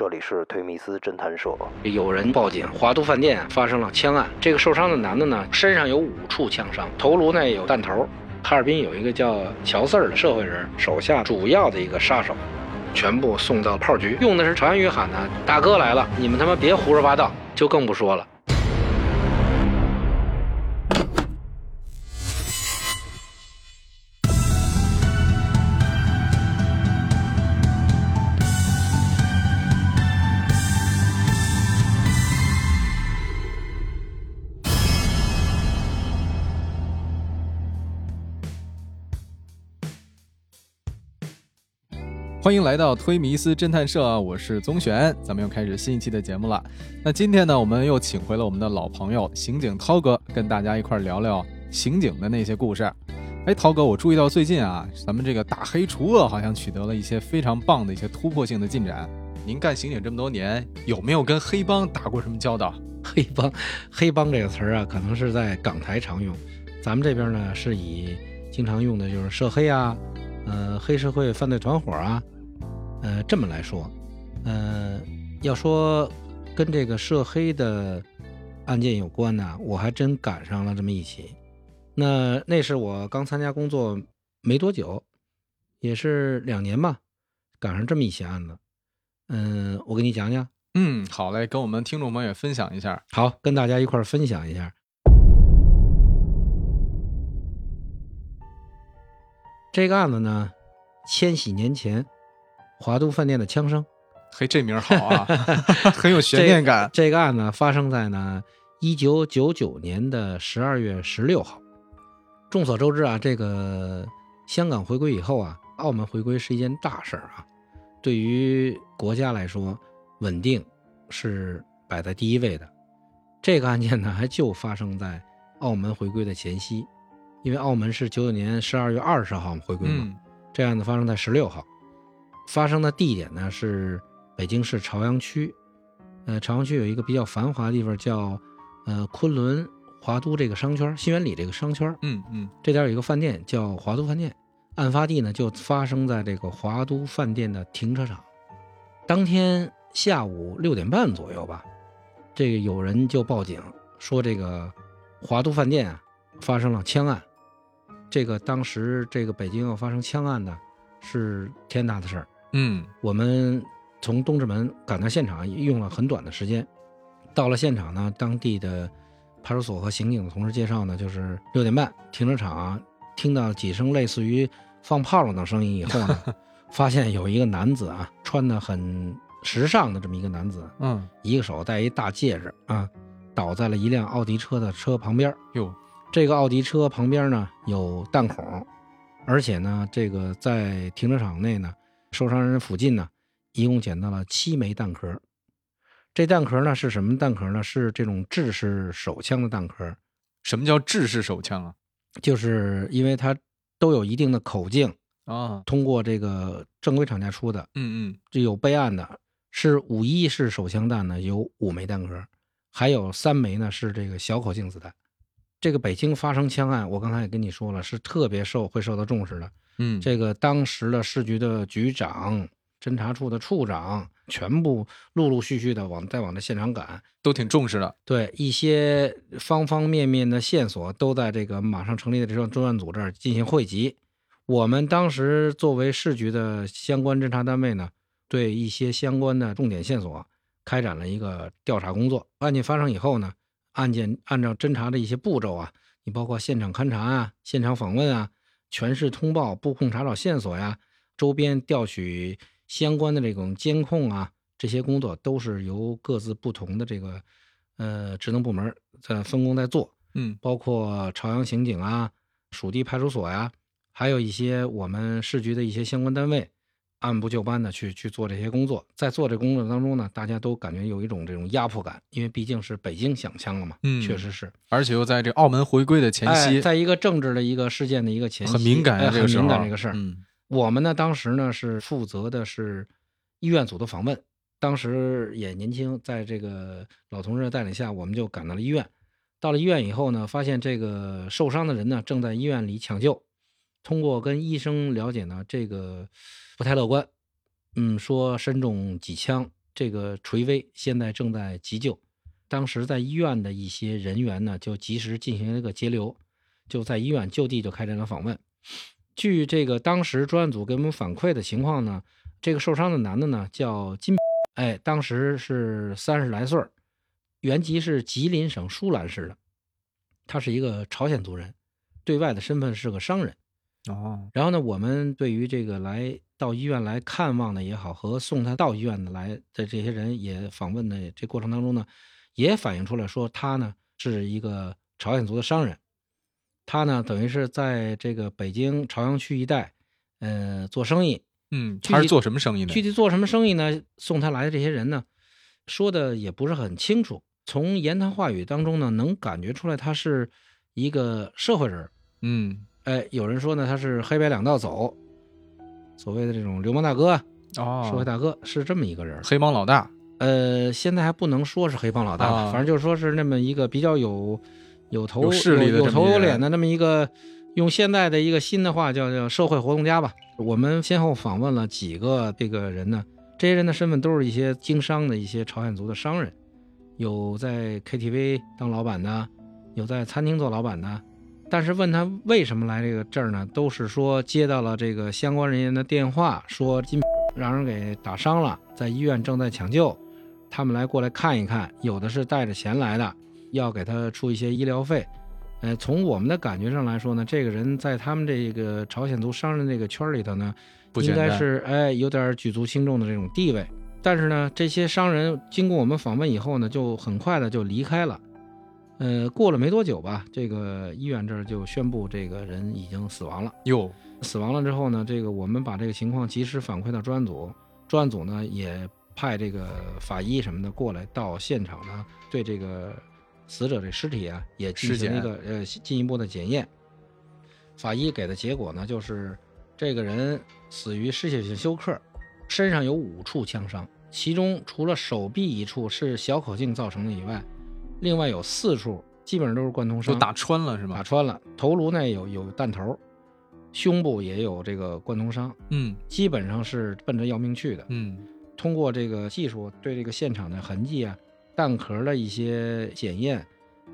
这里是推米斯侦探社。有人报警，华都饭店发生了枪案。这个受伤的男的呢，身上有五处枪伤，头颅呢有弹头。哈尔滨有一个叫乔四儿的社会人，手下主要的一个杀手，全部送到炮局，用的是朝阳语喊的：“大哥来了，你们他妈别胡说八道。”就更不说了。欢迎来到推迷思侦探社，我是宗玄，咱们又开始新一期的节目了。那今天呢，我们又请回了我们的老朋友刑警涛哥，跟大家一块聊聊刑警的那些故事。哎，涛哥，我注意到最近啊，咱们这个打黑除恶好像取得了一些非常棒的一些突破性的进展。您干刑警这么多年，有没有跟黑帮打过什么交道？黑帮，黑帮这个词儿啊，可能是在港台常用，咱们这边呢是以经常用的就是涉黑啊，呃，黑社会犯罪团伙啊。呃，这么来说，呃，要说跟这个涉黑的案件有关呢，我还真赶上了这么一起。那那是我刚参加工作没多久，也是两年吧，赶上这么一起案子。嗯，我给你讲讲。嗯，好嘞，跟我们听众朋友分享一下。好，跟大家一块分享一下。这个案子呢，千禧年前。华都饭店的枪声，嘿，这名好啊，很有悬念感。这个案子发生在呢一九九九年的十二月十六号。众所周知啊，这个香港回归以后啊，澳门回归是一件大事儿啊。对于国家来说，稳定是摆在第一位的。这个案件呢，还就发生在澳门回归的前夕，因为澳门是九九年十二月二十号回归嘛，这案子发生在十六号。发生的地点呢是北京市朝阳区，呃，朝阳区有一个比较繁华的地方叫，呃，昆仑华都这个商圈，新源里这个商圈，嗯嗯，这点有一个饭店叫华都饭店，案发地呢就发生在这个华都饭店的停车场。当天下午六点半左右吧，这个有人就报警说这个华都饭店啊发生了枪案，这个当时这个北京要发生枪案呢是天大的事儿。嗯，我们从东直门赶到现场用了很短的时间。到了现场呢，当地的派出所和刑警的同事介绍呢，就是六点半停车场听到几声类似于放炮仗的声音以后呢，发现有一个男子啊，穿的很时尚的这么一个男子，嗯，一个手戴一大戒指啊，倒在了一辆奥迪车的车旁边。哟，这个奥迪车旁边呢有弹孔，而且呢，这个在停车场内呢。受伤人附近呢，一共捡到了七枚弹壳。这弹壳呢是什么弹壳呢？是这种制式手枪的弹壳。什么叫制式手枪啊？就是因为它都有一定的口径啊，通过这个正规厂家出的。嗯嗯，这有备案的，是五一式手枪弹呢，有五枚弹壳，还有三枚呢是这个小口径子弹。这个北京发生枪案，我刚才也跟你说了，是特别受会受到重视的。嗯，这个当时的市局的局长、侦查处的处长，全部陆陆续续的往再往这现场赶，都挺重视的。对一些方方面面的线索，都在这个马上成立的这种专案组这儿进行汇集。我们当时作为市局的相关侦查单位呢，对一些相关的重点线索开展了一个调查工作。案件发生以后呢，案件按照侦查的一些步骤啊，你包括现场勘查啊、现场访问啊。全市通报、布控查找线索呀，周边调取相关的这种监控啊，这些工作都是由各自不同的这个呃职能部门在分工在做。嗯，包括朝阳刑警啊、属地派出所呀，还有一些我们市局的一些相关单位。按部就班的去去做这些工作，在做这工作当中呢，大家都感觉有一种这种压迫感，因为毕竟是北京响枪了嘛，嗯，确实是，而且又在这澳门回归的前夕，在一个政治的一个事件的一个前夕，很敏感很敏感这个事儿。嗯，我们呢当时呢是负责的是医院组的访问，当时也年轻，在这个老同志的带领下，我们就赶到了医院。到了医院以后呢，发现这个受伤的人呢正在医院里抢救，通过跟医生了解呢，这个。不太乐观，嗯，说身中几枪，这个垂危，现在正在急救。当时在医院的一些人员呢，就及时进行了一个截流，就在医院就地就开展了访问。据这个当时专案组给我们反馈的情况呢，这个受伤的男的呢叫金，哎，当时是三十来岁，原籍是吉林省舒兰市的，他是一个朝鲜族人，对外的身份是个商人。哦，然后呢，我们对于这个来到医院来看望的也好，和送他到医院的来的这些人也访问的这过程当中呢。也反映出来说，他呢是一个朝鲜族的商人，他呢等于是在这个北京朝阳区一带，呃，做生意。嗯，他是做什么生意呢？具体做什么生意呢？送他来的这些人呢，说的也不是很清楚。从言谈话语当中呢，能感觉出来他是一个社会人。嗯，哎，有人说呢，他是黑白两道走，所谓的这种流氓大哥哦，社会大哥是这么一个人，黑帮老大。呃，现在还不能说是黑帮老大，反正就是说是那么一个比较有有头有势力的、有头有脸的那么一个，用现在的一个新的话叫叫社会活动家吧。我们先后访问了几个这个人呢，这些人的身份都是一些经商的一些朝鲜族的商人，有在 KTV 当老板的，有在餐厅做老板的。但是问他为什么来这个这儿呢，都是说接到了这个相关人员的电话，说金让人给打伤了，在医院正在抢救。他们来过来看一看，有的是带着钱来的，要给他出一些医疗费。呃，从我们的感觉上来说呢，这个人在他们这个朝鲜族商人这个圈里头呢，应该是哎有点举足轻重的这种地位。但是呢，这些商人经过我们访问以后呢，就很快的就离开了。呃，过了没多久吧，这个医院这儿就宣布这个人已经死亡了。哟，死亡了之后呢，这个我们把这个情况及时反馈到专案组，专案组呢也。派这个法医什么的过来到现场呢，对这个死者这尸体啊也进行一个呃进一步的检验。法医给的结果呢，就是这个人死于失血性休克，身上有五处枪伤，其中除了手臂一处是小口径造成的以外，另外有四处基本上都是贯通伤，都打穿了是吧？打穿了，头颅内有有弹头，胸部也有这个贯通伤，嗯，基本上是奔着要命去的，嗯。通过这个技术对这个现场的痕迹啊、弹壳的一些检验，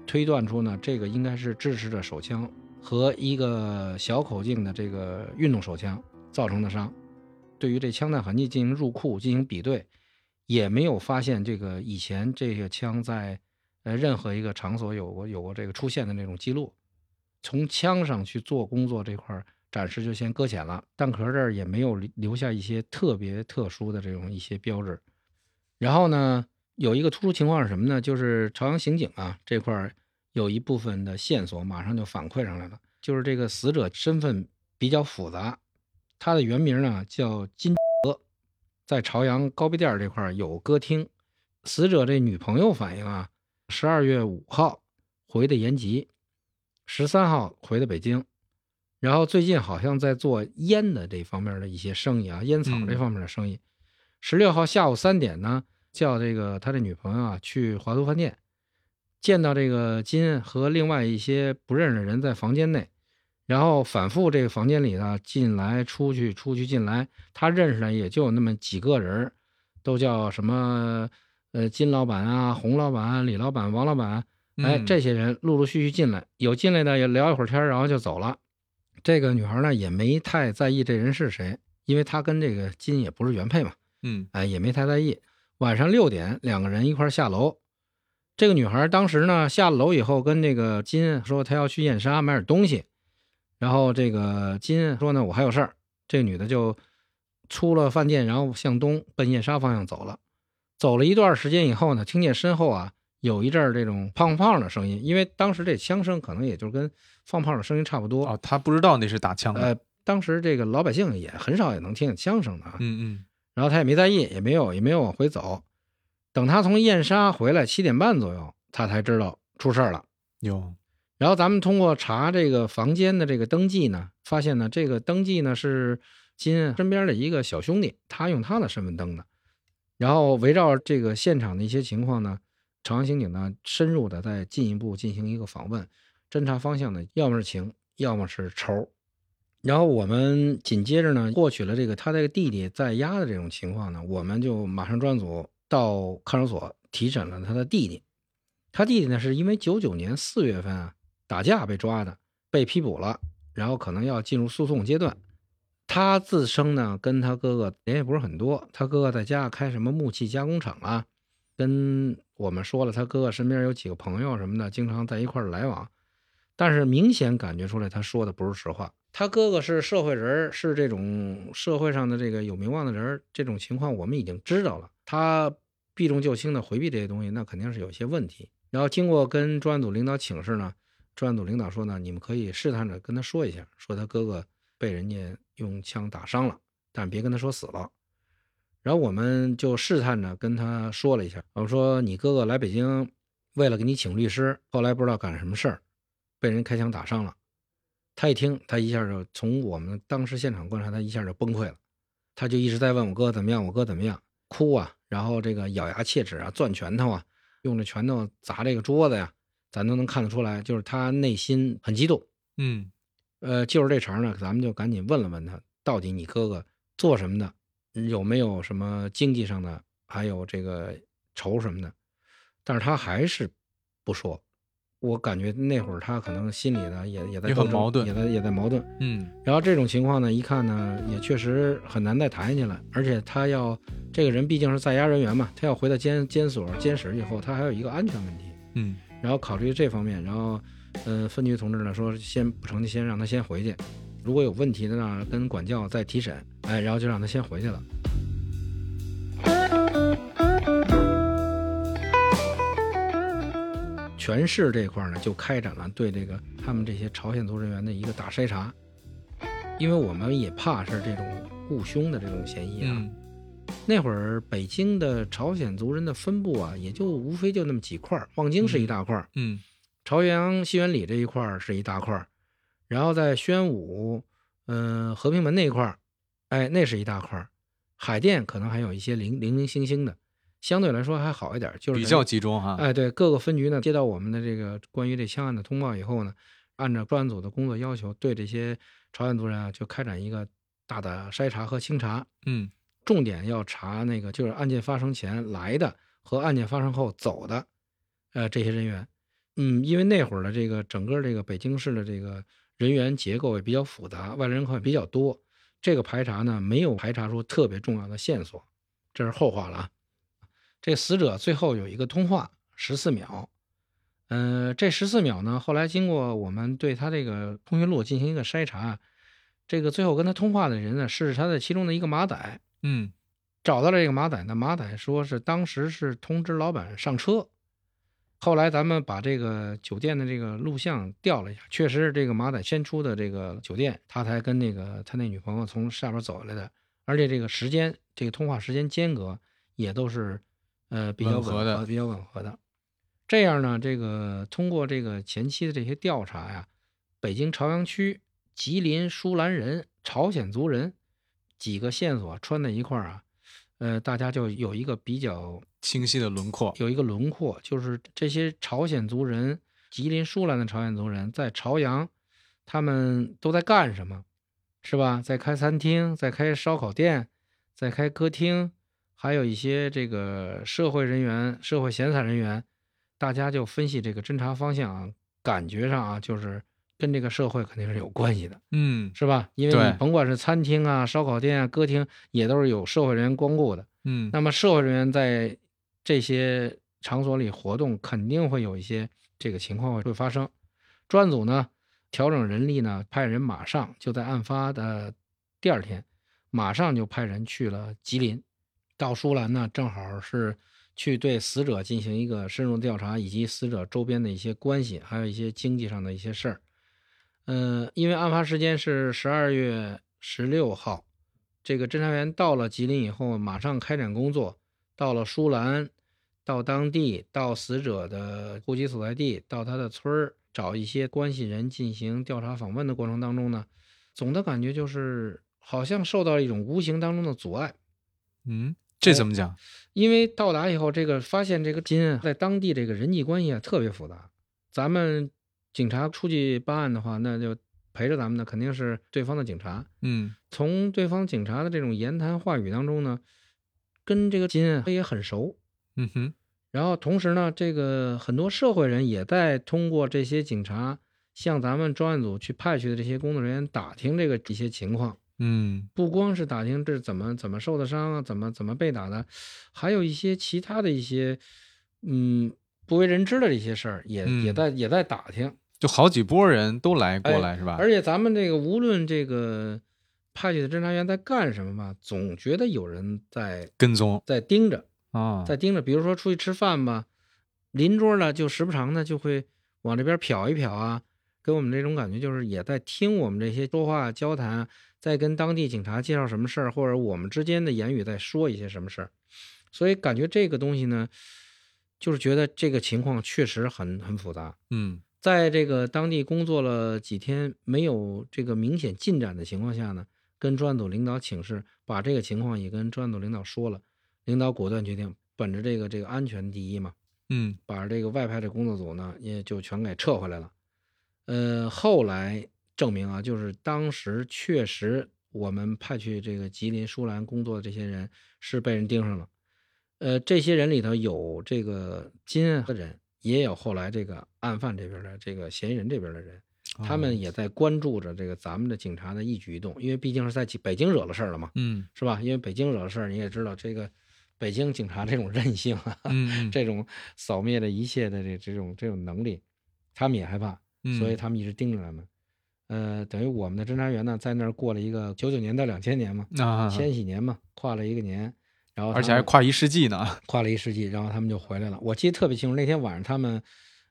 推断出呢，这个应该是制式的手枪和一个小口径的这个运动手枪造成的伤。对于这枪弹痕迹进行入库进行比对，也没有发现这个以前这个枪在呃任何一个场所有过有过这个出现的那种记录。从枪上去做工作这块儿。暂时就先搁浅了，弹壳这儿也没有留下一些特别特殊的这种一些标志。然后呢，有一个突出情况是什么呢？就是朝阳刑警啊这块儿有一部分的线索马上就反馈上来了，就是这个死者身份比较复杂，他的原名呢叫金德，在朝阳高碑店这块有歌厅。死者这女朋友反映啊，十二月五号回的延吉，十三号回的北京。然后最近好像在做烟的这方面的一些生意啊，烟草这方面的生意。十六号下午三点呢，叫这个他的女朋友啊去华都饭店，见到这个金和另外一些不认识的人在房间内，然后反复这个房间里呢进来出去出去进来，他认识的也就那么几个人，都叫什么呃金老板啊、洪老板、李老板、王老板，哎，这些人陆陆续续进来，有进来的也聊一会儿天，然后就走了。这个女孩呢也没太在意这人是谁，因为她跟这个金也不是原配嘛，嗯，哎，也没太在意。晚上六点，两个人一块下楼。这个女孩当时呢下了楼以后，跟这个金说她要去燕莎买点东西，然后这个金说呢我还有事儿。这女的就出了饭店，然后向东奔燕莎方向走了。走了一段时间以后呢，听见身后啊有一阵儿这种胖胖的声音，因为当时这枪声可能也就跟。放炮的声音差不多啊，他不知道那是打枪的。呃，当时这个老百姓也很少也能听见枪声的啊。嗯嗯。然后他也没在意，也没有也没有往回走。等他从燕莎回来七点半左右，他才知道出事儿了。有。然后咱们通过查这个房间的这个登记呢，发现呢这个登记呢是金身边的一个小兄弟，他用他的身份登的。然后围绕这个现场的一些情况呢，朝阳刑警呢深入的再进一步进行一个访问。侦查方向呢，要么是情，要么是仇。然后我们紧接着呢，获取了这个他这个弟弟在押的这种情况呢，我们就马上专组到看守所提审了他的弟弟。他弟弟呢，是因为九九年四月份啊打架被抓的，被批捕了，然后可能要进入诉讼阶段。他自称呢，跟他哥哥联系不是很多。他哥哥在家开什么木器加工厂啊，跟我们说了，他哥哥身边有几个朋友什么的，经常在一块儿来往。但是明显感觉出来，他说的不是实话。他哥哥是社会人，是这种社会上的这个有名望的人，这种情况我们已经知道了。他避重就轻的回避这些东西，那肯定是有些问题。然后经过跟专案组领导请示呢，专案组领导说呢，你们可以试探着跟他说一下，说他哥哥被人家用枪打伤了，但别跟他说死了。然后我们就试探着跟他说了一下，我说你哥哥来北京，为了给你请律师，后来不知道干什么事儿。被人开枪打伤了，他一听，他一下就从我们当时现场观察，他一下就崩溃了，他就一直在问我哥怎么样，我哥怎么样，哭啊，然后这个咬牙切齿啊，攥拳头啊，用这拳头砸这个桌子呀，咱都能看得出来，就是他内心很激动。嗯，呃，就是这茬呢，咱们就赶紧问了问他，到底你哥哥做什么的，有没有什么经济上的，还有这个仇什么的，但是他还是不说。我感觉那会儿他可能心里呢也也在很矛盾，也在也在矛盾。嗯，然后这种情况呢，一看呢也确实很难再谈下去了。而且他要这个人毕竟是在押人员嘛，他要回到监监所监室以后，他还有一个安全问题。嗯，然后考虑这方面，然后呃分局同志呢说先不成，先让他先回去，如果有问题的呢跟管教再提审。哎，然后就让他先回去了。全市这块呢，就开展了对这个他们这些朝鲜族人员的一个大筛查，因为我们也怕是这种雇凶的这种嫌疑啊。那会儿北京的朝鲜族人的分布啊，也就无非就那么几块望京是一大块嗯，朝阳西园里这一块是一大块然后在宣武，嗯，和平门那一块哎，那是一大块海淀可能还有一些零零零星星的。相对来说还好一点，就是比较集中哈。哎，对，各个分局呢接到我们的这个关于这枪案的通报以后呢，按照专案组的工作要求，对这些朝鲜族人啊就开展一个大的筛查和清查。嗯，重点要查那个就是案件发生前来的和案件发生后走的，呃，这些人员。嗯，因为那会儿的这个整个这个北京市的这个人员结构也比较复杂，外来人口也比较多，这个排查呢没有排查出特别重要的线索，这是后话了啊。这死者最后有一个通话，十四秒。嗯，这十四秒呢，后来经过我们对他这个通讯录进行一个筛查，这个最后跟他通话的人呢，是他的其中的一个马仔。嗯，找到了这个马仔呢，马仔说是当时是通知老板上车。后来咱们把这个酒店的这个录像调了一下，确实是这个马仔先出的这个酒店，他才跟那个他那女朋友从下边走下来的，而且这个时间，这个通话时间间隔也都是。呃，比较吻合的，比较吻合的。这样呢，这个通过这个前期的这些调查呀，北京朝阳区吉林舒兰人朝鲜族人几个线索穿在一块儿啊，呃，大家就有一个比较清晰的轮廓，有一个轮廓，就是这些朝鲜族人，吉林舒兰的朝鲜族人在朝阳，他们都在干什么，是吧？在开餐厅，在开烧烤店，在开歌厅。还有一些这个社会人员、社会闲散人员，大家就分析这个侦查方向啊，感觉上啊，就是跟这个社会肯定是有关系的，嗯，是吧？因为你甭管是餐厅啊、烧烤店啊、歌厅，也都是有社会人员光顾的，嗯。那么社会人员在这些场所里活动，肯定会有一些这个情况会发生。专案组呢，调整人力呢，派人马上就在案发的第二天，马上就派人去了吉林。到舒兰呢，正好是去对死者进行一个深入调查，以及死者周边的一些关系，还有一些经济上的一些事儿。嗯，因为案发时间是十二月十六号，这个侦查员到了吉林以后，马上开展工作，到了舒兰，到当地，到死者的户籍所在地，到他的村儿，找一些关系人进行调查访问的过程当中呢，总的感觉就是好像受到了一种无形当中的阻碍。嗯。这怎么讲？因为到达以后，这个发现这个金在当地这个人际关系啊特别复杂。咱们警察出去办案的话，那就陪着咱们的肯定是对方的警察。嗯，从对方警察的这种言谈话语当中呢，跟这个金他也很熟。嗯哼，然后同时呢，这个很多社会人也在通过这些警察向咱们专案组去派去的这些工作人员打听这个一些情况。嗯不光是打听这怎么怎么受的伤啊，怎么怎么被打的，还有一些其他的一些嗯不为人知的这些事儿，也、嗯也在也在打听。就好几波人都来过哎来是吧？而且咱们这个无论这个派去的侦查员在干什么吧，总觉得有人在跟踪在盯着，啊，在盯着。比如说出去吃饭吧，邻桌呢就时不常的就会往这边瞟一瞟啊，给我们这种感觉就是也在听我们这些说话交谈啊，在跟当地警察介绍什么事儿，或者我们之间的言语在说一些什么事儿，所以感觉这个东西呢，就是觉得这个情况确实很很复杂。嗯在这个当地工作了几天，没有这个明显进展的情况下呢，跟专案组领导请示，把这个情况也跟专案组领导说了，领导果断决定，本着这个这个安全第一嘛，嗯把这个外派的工作组呢也就全给撤回来了。呃，后来证明啊，就是当时确实我们派去这个吉林舒兰工作的这些人是被人盯上了。呃，这些人里头有这个金的人，也有后来这个案犯这边的这个嫌疑人这边的人，他哦们也在关注着这个咱们的警察的一举一动，因为毕竟是在北京惹了事儿了嘛，嗯是吧？因为北京惹了事儿，你也知道这个北京警察这种韧性啊，这种扫灭了一切的这这种这种能力，他们也害怕，嗯所以他们一直盯着他们。呃，等于我们的侦查员呢，在那儿过了一个九九年到两千年嘛，啊，千禧年嘛，跨了一个年，然后而且还跨一世纪呢。跨了一世纪，然后他们就回来了。我记得特别清楚，那天晚上他们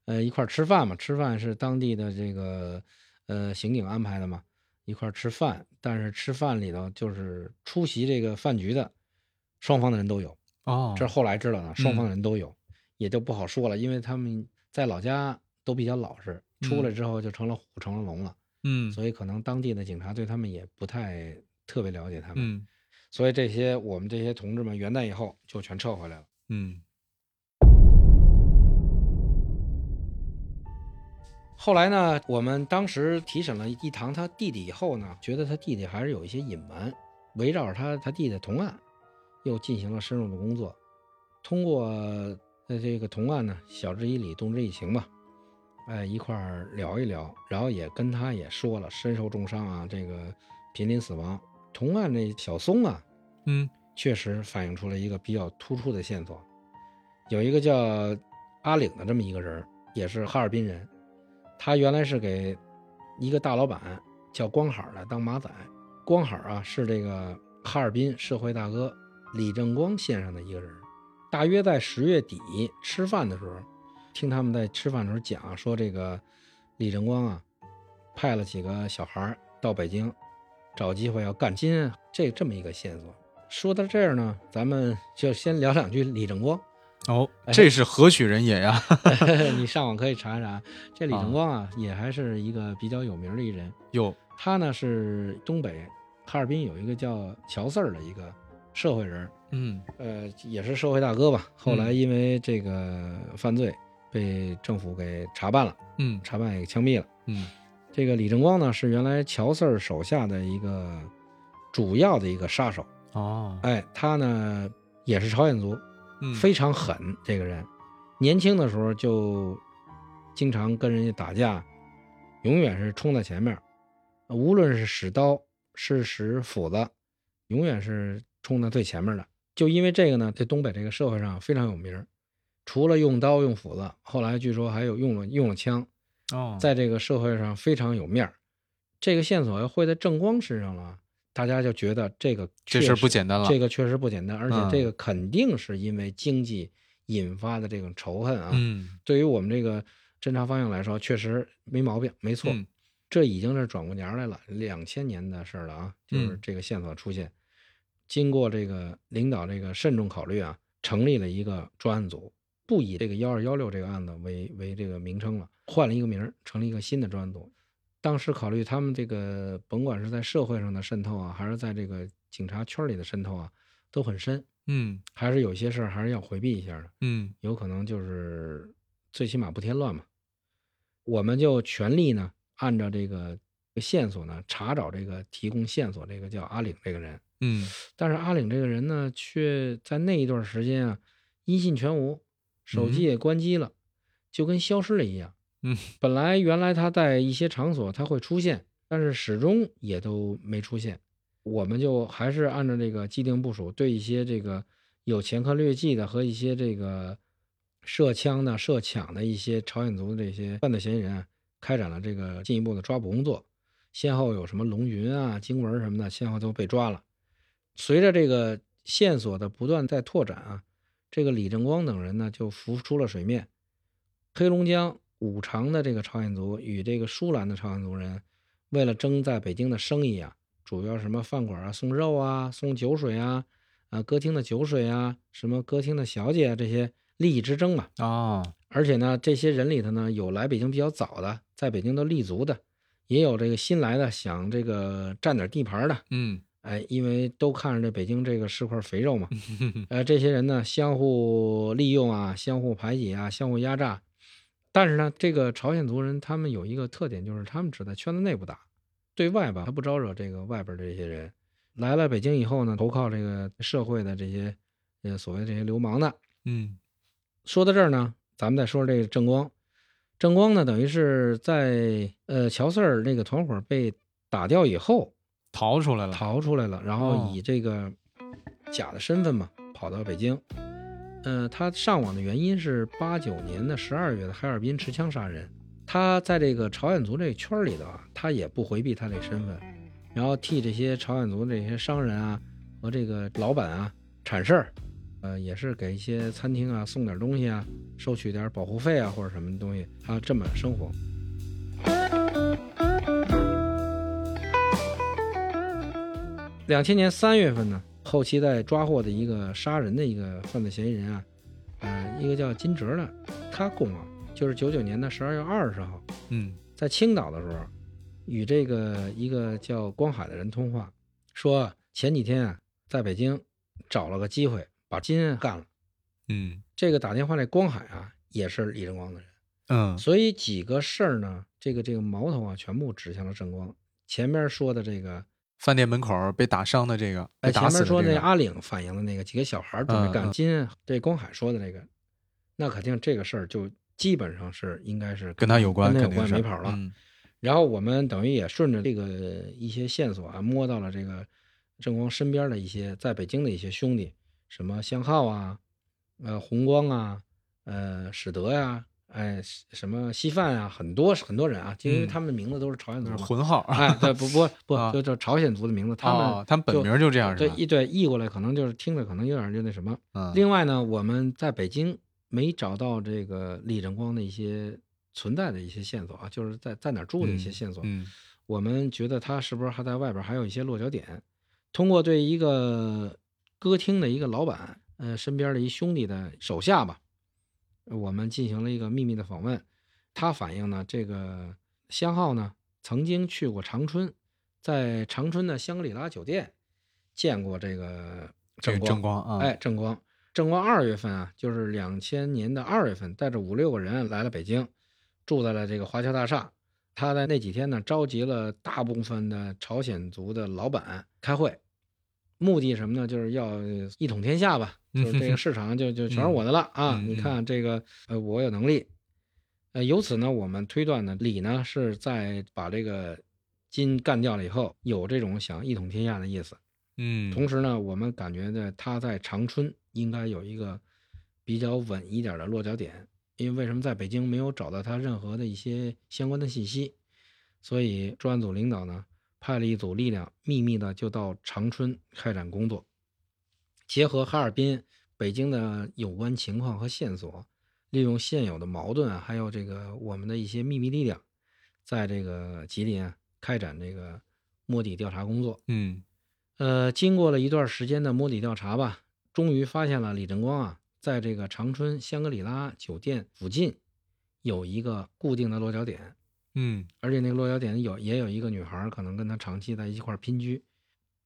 呃一块儿吃饭嘛，吃饭是当地的这个呃刑警安排的嘛，一块儿吃饭。但是吃饭里头就是出席这个饭局的双方的人都有，哦，这是后来知道的，双方嗯的人都有，也就不好说了，因为他们在老家都比较老实，出来之后就成了虎成了龙了，嗯。所以可能当地的警察对他们也不太特别了解他们，嗯。所以这些我们这些同志们元旦以后就全撤回来了。嗯。后来呢，我们当时提审了一堂他弟弟以后呢，觉得他弟弟还是有一些隐瞒，围绕着他他弟的同案，又进行了深入的工作。通过呃这个同案呢，晓之以理，动之以情吧，哎一块儿聊一聊，然后也跟他也说了身受重伤啊，这个濒临死亡。同案这小松啊，嗯确实反映出了一个比较突出的线索，有一个叫阿岭的这么一个人儿，也是哈尔滨人，他原来是给一个大老板叫光海儿的当马仔。光海儿啊是这个哈尔滨社会大哥李正光先生的一个人。大约在十月底吃饭的时候，听他们在吃饭的时候讲说，这个李正光啊派了几个小孩儿到北京找机会要干金啊，这这么一个线索。说到这儿呢，咱们就先聊两句李正光。哦，哎这是何许人也呀？你上网可以查一查，这李正光啊，也还是一个比较有名的一人。有，他呢是东北哈尔滨有一个叫乔四儿的一个社会人儿，嗯呃，也是社会大哥吧。后来嗯因为这个犯罪被政府给查办了，嗯查办也给枪毙了。嗯这个李正光呢是原来乔四儿手下的一个主要的一个杀手。哦，哎，他呢也是朝鲜族，嗯非常狠。这个人年轻的时候就经常跟人家打架，永远是冲在前面，无论是使刀是使斧子，永远是冲在最前面的。就因为这个呢，在东北这个社会上非常有名儿。除了用刀用斧子，后来据说还有用了用了枪，哦，在这个社会上非常有面儿。这个线索要汇在正光身上了，大家就觉得这个这事儿确实不简单了。这个确实不简单，而且嗯这个肯定是因为经济引发的这种仇恨啊。嗯对于我们这个侦查方向来说，确实没毛病，没错。嗯这已经是转过年儿来了，两千年的事儿了啊，就是嗯这个线索出现。经过这个领导这个慎重考虑啊，成立了一个专案组，不以这个幺二幺六这个案子为为这个名称了，换了一个名儿，成立一个新的专案组。当时考虑他们这个甭管是在社会上的渗透啊，还是在这个警察圈里的渗透啊，都很深，嗯还是有些事儿还是要回避一下的。嗯有可能就是最起码不添乱嘛。我们就全力呢，按照这个线索呢，查找这个提供线索这个叫阿岭这个人。嗯但是阿岭这个人呢，却在那一段时间啊，音信全无，手机也关机了，就跟消失了一样。嗯，本来原来他在一些场所他会出现，但是始终也都没出现。我们就还是按照这个既定部署，对一些这个有前科劣迹的和一些这个涉枪的、涉抢的一些朝鲜族的这些犯罪嫌疑人啊，开展了这个进一步的抓捕工作。先后有什么龙云啊、经文什么的，先后都被抓了。随着这个线索的不断在拓展啊，这个李正光等人呢就浮出了水面。黑龙江五常的这个朝鲜族与这个舒兰的朝鲜族人，为了争在北京的生意啊，主要什么饭馆啊送肉啊、送酒水啊，啊歌厅的酒水啊，什么歌厅的小姐啊这些利益之争嘛。哦，而且呢，这些人里头呢，有来北京比较早的，在北京都立足的，也有这个新来的想这个占点地盘的。嗯哎，因为都看着这北京这个是块肥肉嘛，呃，这些人呢相互利用啊，相互排挤啊，相互压榨。但是呢，这个朝鲜族人他们有一个特点，就是他们只在圈子内部打，对外吧他不招惹这个外边的这些人。来了北京以后呢，投靠这个社会的这些呃所谓这些流氓的。嗯说到这儿呢，咱们再说说这个郑光。郑光呢，等于是在呃乔四儿那个团伙被打掉以后，逃出来了，逃出来了，然后哦以这个假的身份嘛，跑到北京。呃，他上网的原因是八九年的十二月的哈尔滨持枪杀人。他在这个朝鲜族这个圈儿里头啊，他也不回避他这个身份，然后替这些朝鲜族这些商人啊和这个老板啊铲事儿，呃，也是给一些餐厅啊送点东西啊，收取点保护费啊或者什么东西，他这么生活。两千年三月份呢，后期在抓获的一个杀人的一个犯罪嫌疑人啊，呃，一个叫金哲的，他供啊，就是九九年的十二月二十号，嗯在青岛的时候，与这个一个叫光海的人通话，说前几天啊，在北京找了个机会把金干了。嗯这个打电话那光海啊，也是李正光的人，嗯所以几个事儿呢，这个这个矛头啊，全部指向了正光。前面说的这个，饭店门口被打伤的这个，哎，前面说那阿岭反映的那个几个小孩儿准备嗯嗯。干金，这光海说的那个，那肯定这个事儿就基本上是应该是跟他有关，跟他有肯定没跑了。嗯。然后我们等于也顺着这个一些线索啊，摸到了这个郑光身边的一些在北京的一些兄弟，什么向浩啊，呃，红光啊，呃，史德呀、哎，什么稀饭啊，很多很多人啊，因为嗯他们的名字都是朝鲜族混号，哎，对，不不不啊，就就朝鲜族的名字，他们哦他们本名就这样？对一对译过来，可能就是听着可能有点就那什么。嗯，另外呢，我们在北京没找到这个李正光的一些存在的一些线索啊，就是在在哪儿住的一些线索。嗯我们觉得他是不是还在外边还有一些落脚点？通过对一个歌厅的一个老板，呃，身边的一兄弟的手下吧，我们进行了一个秘密的访问。他反映呢，这个香浩呢曾经去过长春，在长春的香格里拉酒店见过这个这个正光。郑光啊，哎，正光，郑光二月份啊，就是两千年的二月份，带着五六个人来了北京，住在了这个华侨大厦。他在那几天呢，召集了大部分的朝鲜族的老板开会，目的什么呢？就是要一统天下吧，就是这个 市场就就全是我的了啊！你看这个，呃，我有能力。呃，由此呢，我们推断呢，李呢是在把这个金干掉了以后，有这种想一统天下的意思。嗯，同时呢，我们感觉呢，他在长春应该有一个比较稳一点的落脚点，因为为什么在北京没有找到他任何的一些相关的信息，所以专案组领导呢派了一组力量，秘密的就到长春开展工作，结合哈尔滨、北京的有关情况和线索，利用现有的矛盾啊，还有这个我们的一些秘密力量，在这个吉林啊开展这个摸底调查工作。嗯呃，经过了一段时间的摸底调查吧，终于发现了李正光啊，在这个长春香格里拉酒店附近有一个固定的落脚点，嗯而且那个落脚点有也有一个女孩，可能跟他长期在一块儿拼居。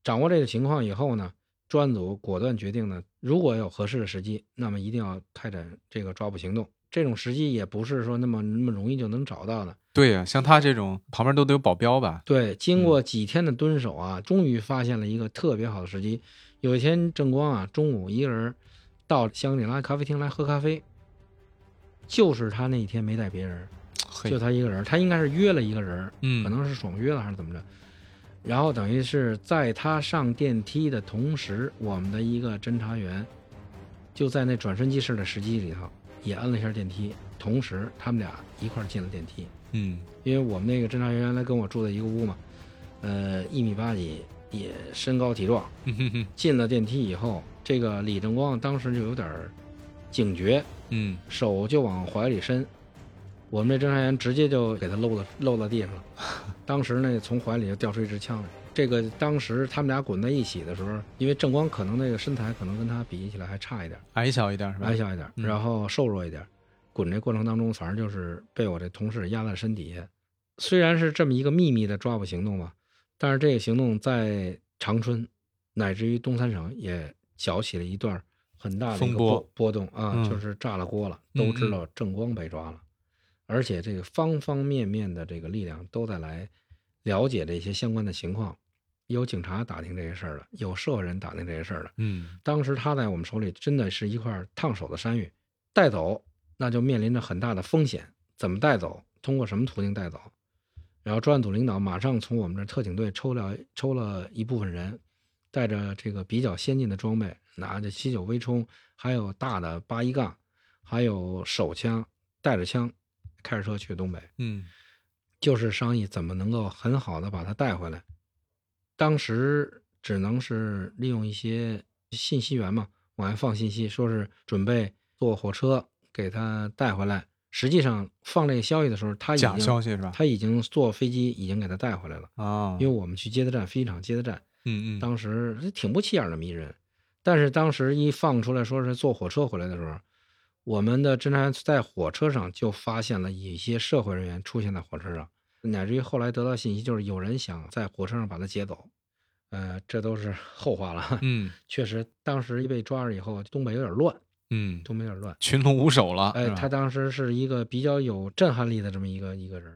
掌握这个情况以后呢，专案组果断决定呢，如果有合适的时机，那么一定要开展这个抓捕行动。这种时机也不是说那么那么容易就能找到的。对呀、像他这种旁边都得有保镖吧？对，经过几天的蹲守啊，终于发现了一个特别好的时机。有一天，正光啊，中午一个人到香格里拉咖啡厅来喝咖啡，就是他那一天没带别人，就他一个人。他应该是约了一个人，嗯，可能是爽约了还是怎么着。然后等于是在他上电梯的同时，我们的一个侦查员就在那转瞬即逝的时机里头也摁了一下电梯，同时他们俩一块进了电梯。嗯因为我们那个侦查员原来跟我住在一个屋嘛，呃，一米八几，也身高体壮。进了电梯以后，这个李正光当时就有点警觉，嗯手就往怀里伸，我们这侦查员直接就给他搂到搂到地上了。当时呢，从怀里就掉出一支枪来。这个当时他们俩滚在一起的时候，因为正光可能那个身材可能跟他比起来还差一点儿，矮小一点是吧？矮小一点然后瘦弱一点儿。滚这过程当中，反正就是被我这同事压在身底下。虽然是这么一个秘密的抓捕行动吧，但是这个行动在长春乃至于东三省也搅起了一段很大的一个风波波波动啊，嗯就是炸了锅了，嗯都知道正光被抓了，而且这个方方面面的这个力量都在来了解这些相关的情况。有警察打听这些事儿了，有社会人打听这些事儿了。嗯当时他在我们手里真的是一块烫手的山芋，带走那就面临着很大的风险。怎么带走？通过什么途径带走？然后专案组领导马上从我们这特警队抽了抽了一部分人，带着这个比较先进的装备，拿着七九微冲，还有大的八一杠，还有手枪，带着枪，开着车去东北。嗯就是商议怎么能够很好的把他带回来。当时只能是利用一些信息源嘛，往外放信息，说是准备坐火车给他带回来。实际上放这个消息的时候，他已假经消息是吧？他已经坐飞机已经给他带回来了，啊，因为我们去接的站，飞机场接的站，嗯嗯当时挺不起眼的迷人。但是当时一放出来说是坐火车回来的时候，我们的侦查员在火车上就发现了一些社会人员出现在火车上，乃至于后来得到信息，就是有人想在火车上把他劫走。呃，这都是 后话了。嗯 确实，当时一被抓着以后，东北有点乱，嗯，东北有点乱。群龙无首了。哎他当时是一个比较有震撼力的这么一个一个人。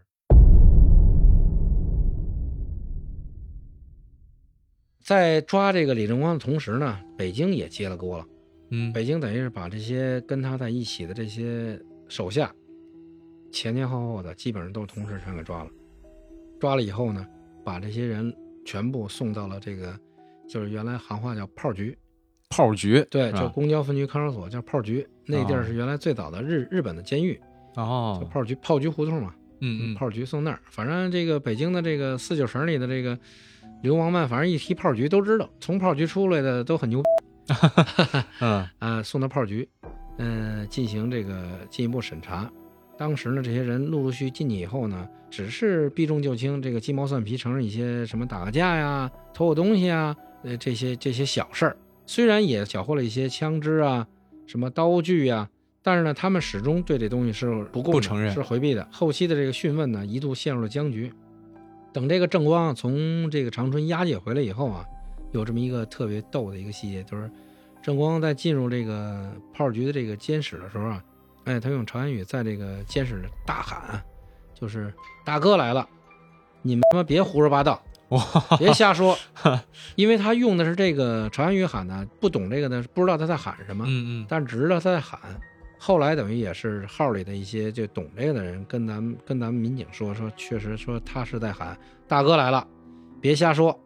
在抓这个李正光的同时呢，北京也接了锅了。嗯北京等于是把这些跟他在一起的这些手下，前前后后的基本上都是同时全给抓了。抓了以后呢，把这些人全部送到了这个，就是原来行话叫炮局，炮局对，就公交分局看守所，叫炮局。那地儿是原来最早的日日本的监狱，叫哦，炮局炮局胡同嘛。嗯嗯炮局送那儿。反正这个北京的这个四九城里的这个流氓们，反正一提炮局都知道，从炮局出来的都很牛逼 嗯啊，送到炮局，嗯、进行这个进一步审查。当时呢，这些人陆陆续续进去以后呢，只是避重就轻，这个鸡毛蒜皮，承认一些什么打个架呀、偷个东西啊，呃，这些这些小事儿。虽然也缴获了一些枪支啊、什么刀具啊、但是呢，他们始终对这东西是不不承认是回避的。后期的这个讯问呢，一度陷入了僵局。等这个郑光从这个长春押解回来以后啊，有这么一个特别逗的一个细节，就是郑光在进入这个炮局的这个监室的时候啊，哎，他用朝鲜语在这个监室大喊，就是“大哥来了，你们他妈别胡说八道，别瞎说”，因为他用的是这个朝鲜语喊的，不懂这个的不知道他在喊什么，嗯嗯但只知道他在喊。后来等于也是号里的一些就懂这个的人跟咱们跟咱们民警说说，确实说他是在喊大哥来了，别瞎说。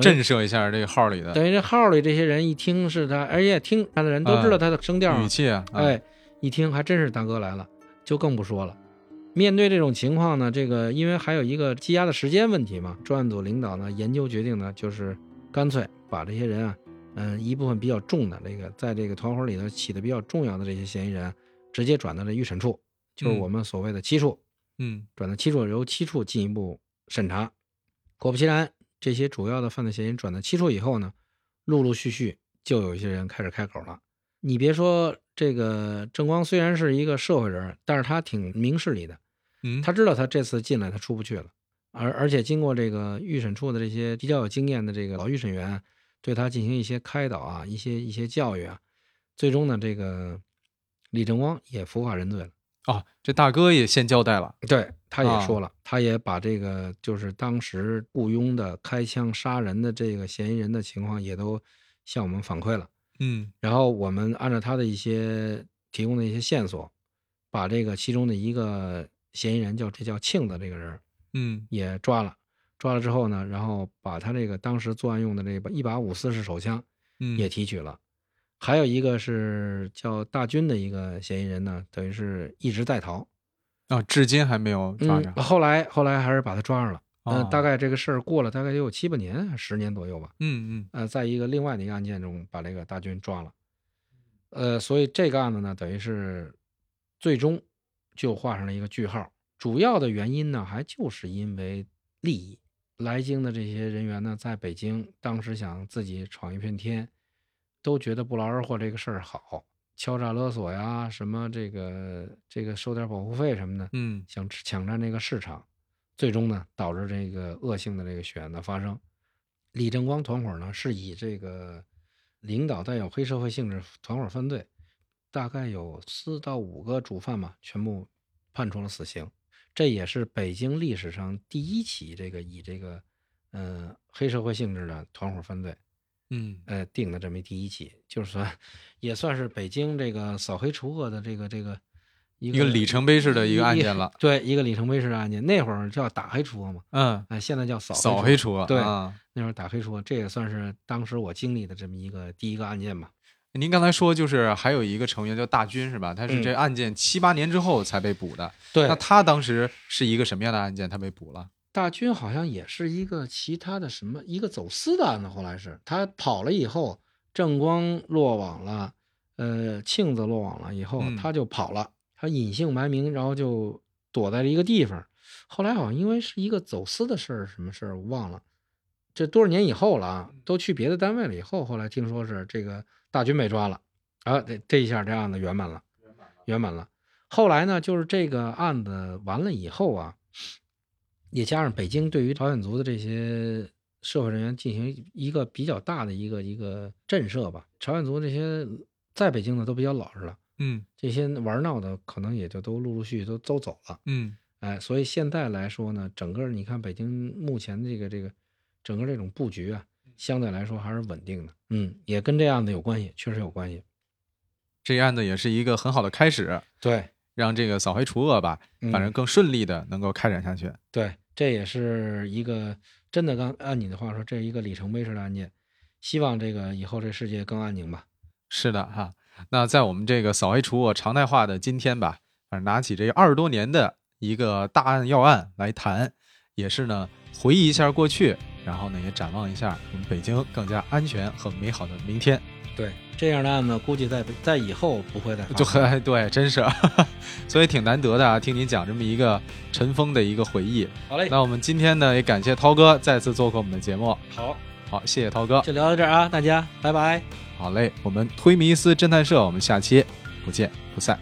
震慑一下这个号里的等于这号里这些人一听是他，而且听他的人都知道他的声调啊，语气哎，一听还真是大哥来了，就更不说了。面对这种情况呢，这个因为还有一个积压的时间问题嘛，专案组领导呢研究决定呢，就是干脆把这些人啊，嗯、一部分比较重的这个，在这个团伙里头起的比较重要的这些嫌疑人，直接转到这预审处，就是嗯我们所谓的七处，嗯转到七处，由七处进一步审查。果不其然，这些主要的犯罪嫌疑人转到七处以后呢，陆陆续续就有一些人开始开口了。你别说这个郑光虽然是一个社会人，但是他挺明事理的，嗯，他知道他这次进来他出不去了，而而且经过这个预审处的这些比较有经验的这个老预审员对他进行一些开导啊，一些一些教育啊，最终呢，这个李正光也伏法认罪了。哦，这大哥也先交代了，对，他啊也说了，他也把这个就是当时雇佣的开枪杀人的这个嫌疑人的情况也都向我们反馈了。嗯然后我们按照他的一些提供的一些线索，把这个其中的一个嫌疑人叫这叫庆子这个人嗯也抓了。抓了之后呢，然后把他这个当时作案用的这把一把五四式手枪嗯，也提取了。还有一个是叫大军的一个嫌疑人呢，等于是一直在逃。啊，至今还没有抓着嗯，。后来后来还是把他抓上了。嗯、哦大概这个事儿过了大概得有七八年，十年左右吧。嗯嗯呃，在一个另外的一个案件中把这个大军抓了。呃，所以这个案子呢，等于是最终就画上了一个句号。主要的原因呢，还就是因为利益。来京的这些人员呢，在北京当时想自己闯一片天，都觉得不劳而获这个事儿好，敲诈勒索呀，什么这个这个收点保护费什么的，嗯想抢占这个市场，最终呢导致这个恶性的这个血案的发生。李正光团伙呢是以这个领导带有黑社会性质团伙犯罪，大概有四到五个主犯吧，全部判处了死刑。这也是北京历史上第一起这个以这个呃黑社会性质的团伙犯罪，嗯呃定的这么第一起，就是说也算是北京这个扫黑除恶的这个这个一一个里程碑式的一个案件了。对，一个里程碑式的案件。那会儿叫打黑除恶嘛，嗯，哎，现在叫扫扫黑黑除恶。对啊，那会儿打黑除恶，这也算是当时我经历的这么一个第一个案件吧。您刚才说就是还有一个成员叫大军是吧？他是嗯这案件七八年之后才被捕的。对那他当时是一个什么样的案件？他被捕了？大军好像也是一个其他的什么一个走私的案子，后来是。他跑了以后，正光落网了，呃，庆子落网了以后嗯，他就跑了，他隐姓埋名，然后就躲在了一个地方。后来好像因为是一个走私的事儿，什么事儿我忘了，这多少年以后了啊，都去别的单位了以后，后来听说是这个大军被抓了，啊，这这一下这案子圆满了，圆满了。后来呢，就是这个案子完了以后啊，也加上北京对于朝鲜族的这些社会人员进行一个比较大的一个一个震慑吧。朝鲜族这些在北京的都比较老实了，嗯这些玩闹的可能也就都陆陆续续都都走了。嗯哎，所以现在来说呢，整个你看北京目前这个这个整个这种布局啊，相对来说还是稳定的。嗯，也跟这案子有关系，确实有关系。这案子也是一个很好的开始，对，让这个扫黑除恶吧，嗯反正更顺利的能够开展下去。对，这也是一个真的刚按你的话说，这是一个里程碑式的案件。希望这个以后这世界更安宁吧。是的哈，那在我们这个扫黑除恶常态化的今天吧，反正拿起这二十多年的一个大案要案来谈，也是呢回忆一下过去，然后呢也展望一下我们北京更加安全和美好的明天。对，这样的案子估计在在以后不会再发就生。很 对，真是，所以挺难得的啊，听你讲这么一个尘封的一个回忆。好嘞，那我们今天呢也感谢涛哥再次做客我们的节目，好，好，谢谢涛哥。就聊到这儿啊，大家拜拜。好嘞，我们推迷思侦探社，我们下期不见不散。